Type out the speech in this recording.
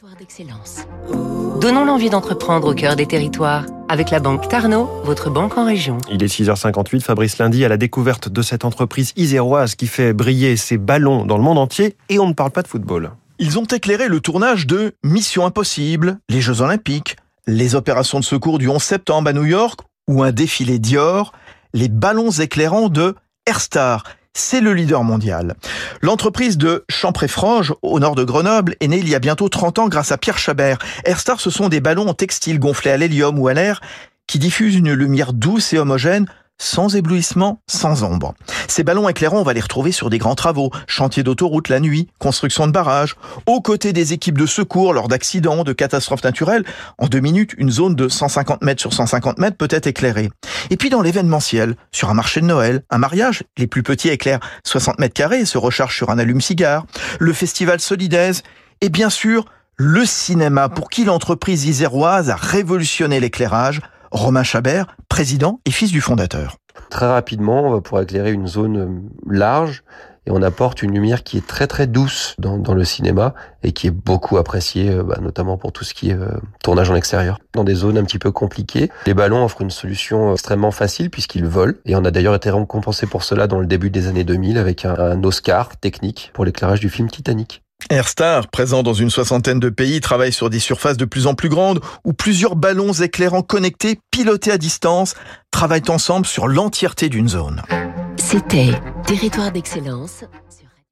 Territoire d'excellence. Donnons l'envie d'entreprendre au cœur des territoires avec la banque Tarno, votre banque en région. Il est 6h58, Fabrice Lundi à la découverte de cette entreprise iséroise qui fait briller ses ballons dans le monde entier et on ne parle pas de football. Ils ont éclairé le tournage de Mission Impossible, les Jeux Olympiques, les opérations de secours du 11 septembre à New York ou un défilé Dior, les ballons éclairants de Airstar c'est le leader mondial. L'entreprise de Champré-Frange, au nord de Grenoble, est née il y a bientôt 30 ans grâce à Pierre Chabert. Airstar, ce sont des ballons en textile gonflés à l'hélium ou à l'air qui diffusent une lumière douce et homogène sans éblouissement, sans ombre. Ces ballons éclairants, on va les retrouver sur des grands travaux, chantiers d'autoroute la nuit, construction de barrages, aux côtés des équipes de secours lors d'accidents, de catastrophes naturelles. En deux minutes, une zone de 150 mètres sur 150 mètres peut être éclairée. Et puis dans l'événementiel, sur un marché de Noël, un mariage, les plus petits éclairent 60 mètres carrés et se rechargent sur un allume-cigare, le festival Solidaise, et bien sûr, le cinéma, pour qui l'entreprise iséroise a révolutionné l'éclairage, Romain Chabert, président et fils du fondateur. Très rapidement, on éclairer une zone euh, large et on apporte une lumière qui est très très douce dans, dans le cinéma et qui est beaucoup appréciée, euh, bah, notamment pour tout ce qui est euh, tournage en extérieur. Dans des zones un petit peu compliquées, les ballons offrent une solution extrêmement facile puisqu'ils volent et on a d'ailleurs été récompensé pour cela dans le début des années 2000 avec un, un Oscar technique pour l'éclairage du film Titanic. Airstar, présent dans une soixantaine de pays, travaille sur des surfaces de plus en plus grandes où plusieurs ballons éclairants connectés, pilotés à distance, travaillent ensemble sur l'entièreté d'une zone. C'était Territoire d'excellence.